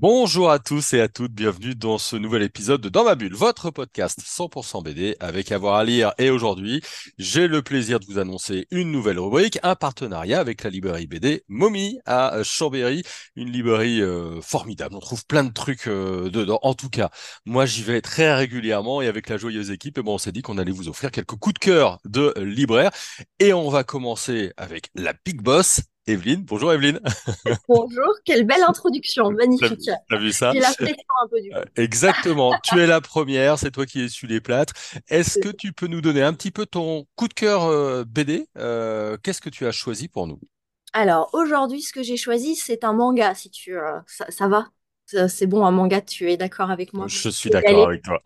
Bonjour à tous et à toutes, bienvenue dans ce nouvel épisode de Dans ma bulle, votre podcast 100% BD avec avoir à lire. Et aujourd'hui, j'ai le plaisir de vous annoncer une nouvelle rubrique, un partenariat avec la librairie BD Mommy à Chambéry, une librairie euh, formidable. On trouve plein de trucs euh, dedans. En tout cas, moi j'y vais très régulièrement et avec la joyeuse équipe, et bon, on s'est dit qu'on allait vous offrir quelques coups de cœur de libraire. Et on va commencer avec la Big Boss, Evelyne. Bonjour Evelyne. Bonjour, quelle belle introduction, magnifique. T'as vu ça? J'ai la pression un peu du coup. Euh, Exactement, tu es la première, c'est toi qui es sur les plâtres. Est-ce que tu peux nous donner un petit peu ton coup de cœur euh, BD euh, Qu'est-ce que tu as choisi pour nous? Alors aujourd'hui, ce que j'ai choisi, c'est un manga. Si tu, euh, ça, ça va, c'est bon, un manga. Tu es d'accord avec moi? Je suis d'accord avec toi.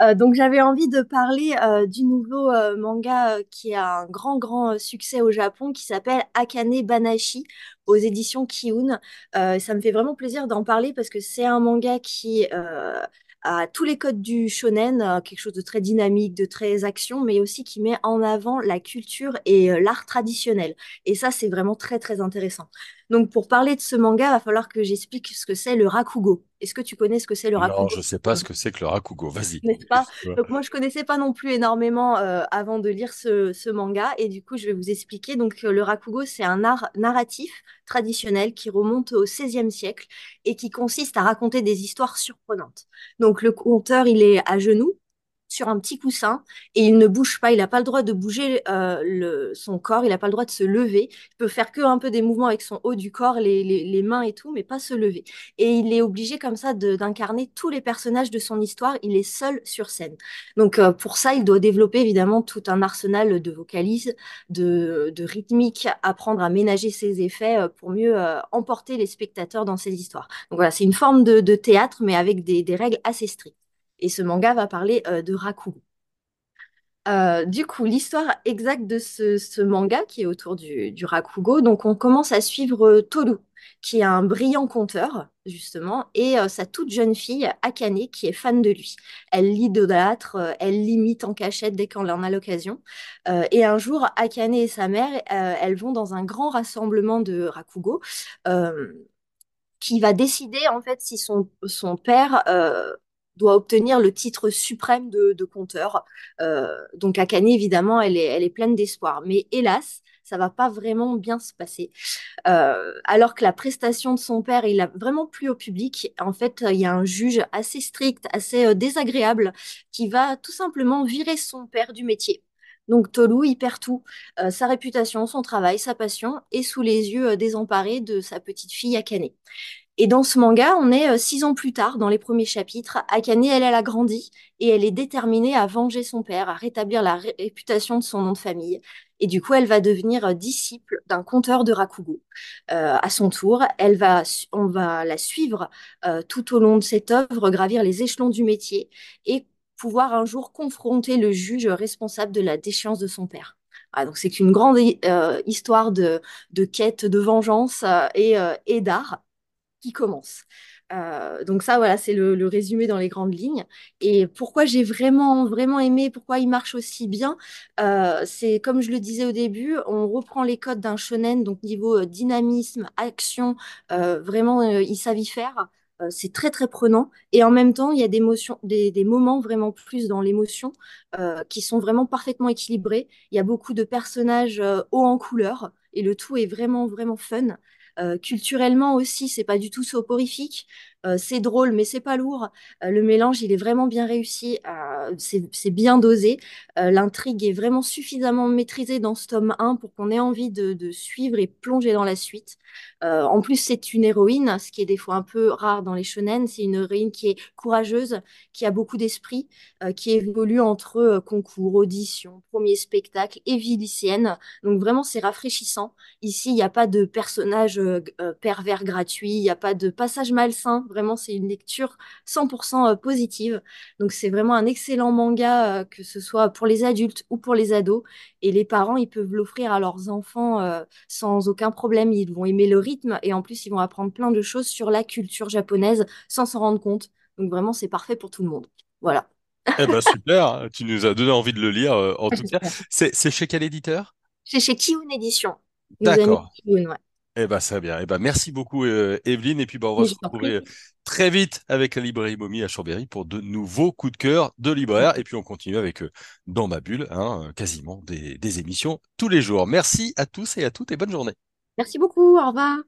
Euh, donc j'avais envie de parler euh, du nouveau euh, manga euh, qui a un grand grand euh, succès au Japon qui s'appelle Akane Banashi aux éditions Kiun. Euh, ça me fait vraiment plaisir d'en parler parce que c'est un manga qui euh, a tous les codes du shonen, euh, quelque chose de très dynamique, de très action, mais aussi qui met en avant la culture et euh, l'art traditionnel. Et ça c'est vraiment très très intéressant. Donc pour parler de ce manga, va falloir que j'explique ce que c'est le rakugo. Est-ce que tu connais ce que c'est le Non, rakugo? je sais pas ce que c'est que le Rakugo. Vas-y. n'est-ce pas? explique-moi. Donc moi je connaissais pas non plus énormément euh, avant de lire ce, ce manga et du coup je vais vous expliquer. Donc euh, le rakugo c'est un art narratif traditionnel qui remonte au XVIe siècle et qui consiste à raconter des histoires surprenantes. Donc le conteur il est à genoux sur un petit coussin et il ne bouge pas, il n'a pas le droit de bouger euh, son corps, il n'a pas le droit de se lever, il peut faire que un peu des mouvements avec son haut du corps, les, mains et tout, mais pas se lever. Et il est obligé comme ça d'incarner tous les personnages de son histoire, il est seul sur scène. Donc euh, pour ça, il doit développer évidemment tout un arsenal de vocalises, de, rythmique, apprendre à ménager ses effets euh, pour mieux emporter les spectateurs dans ses histoires. Donc voilà, c'est une forme de, théâtre, mais avec des règles assez strictes. Et ce manga va parler euh, de rakugo. Euh, du coup, l'histoire exacte de ce, manga qui est autour du, Rakugo, donc on commence à suivre euh, Toru, qui est un brillant conteur, justement, et euh, sa toute jeune fille, Akane, qui est fan de lui. Elle l'idolâtre, euh, elle l'imite en cachette dès qu'elle en a l'occasion. Et un jour, Akane et sa mère, elles vont dans un grand rassemblement de Rakugo, qui va décider en fait si son, père doit obtenir le titre suprême de, conteur. Euh, donc Akane, évidemment, elle est, pleine d'espoir. Mais hélas, ça va pas vraiment bien se passer. Euh, alors que la prestation de son père, il a vraiment plu au public. En fait, il y a un juge assez strict, assez euh, désagréable, qui va tout simplement virer son père du métier. Donc Tolu, il perd tout, euh, sa réputation, son travail, sa passion, et sous les yeux euh, désemparés de sa petite fille Akane. Et dans ce manga, on est euh, six ans plus tard, dans les premiers chapitres. Akane, elle, elle a grandi et elle est déterminée à venger son père, à rétablir la ré- réputation de son nom de famille. Et du coup, elle va devenir euh, disciple d'un conteur de Rakugo. Euh, à son tour, elle va, on va la suivre euh, tout au long de cette œuvre, gravir les échelons du métier et pouvoir un jour confronter le juge responsable de la déchéance de son père. Ah, donc c'est une grande euh, histoire de, de quête, de vengeance euh, et, et d'art qui commence. Euh, donc ça, voilà, c'est le, résumé dans les grandes lignes. Et pourquoi j'ai vraiment, vraiment aimé, pourquoi il marche aussi bien, euh, c'est comme je le disais au début, on reprend les codes d'un shonen, donc niveau euh, dynamisme, action, vraiment, il savent y faire. C'est très très prenant et en même temps il y a des, moments vraiment plus dans l'émotion qui sont vraiment parfaitement équilibrés. Il y a beaucoup de personnages hauts en couleur et le tout est vraiment vraiment fun. Euh, culturellement aussi, c'est pas du tout soporifique. Euh, c'est drôle, mais c'est pas lourd. Euh, le mélange, il est vraiment bien réussi. Euh, c'est bien dosé. Euh, l'intrigue est vraiment suffisamment maîtrisée dans ce tome 1 pour qu'on ait envie de, suivre et plonger dans la suite. Euh, en plus, c'est une héroïne, ce qui est des fois un peu rare dans les shonen. C'est une héroïne qui est courageuse, qui a beaucoup d'esprit, euh, qui évolue entre concours, auditions, premier spectacle et vie lycéenne. Donc vraiment, c'est rafraîchissant. Ici, il n'y a pas de personnage pervers gratuit, il n'y a pas de passage malsain Vraiment, c'est une lecture 100% positive. Donc, c'est vraiment un excellent manga, que ce soit pour les adultes ou pour les ados. Et les parents, ils peuvent l'offrir à leurs enfants sans aucun problème. Ils vont aimer le rythme et en plus, ils vont apprendre plein de choses sur la culture japonaise sans s'en rendre compte. Donc, vraiment, c'est parfait pour tout le monde. Voilà. Eh ben super, tu nous as donné envie de le lire en tout cas. C'est chez quel éditeur? C'est chez Kiun Édition. D'accord. Eh ben, très bien. Eh ben, merci beaucoup, euh, Evelyne. Et puis, ben, on va se retrouver euh, très vite avec la librairie Momie à Chambéry pour de nouveaux coups de cœur de libraire. Et puis, on continue avec euh, Dans ma bulle, hein, quasiment des, des émissions tous les jours. Merci à tous et à toutes et bonne journée. Merci beaucoup. Au revoir.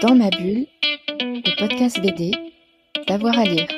Dans ma bulle, le podcast BD, d'avoir à lire.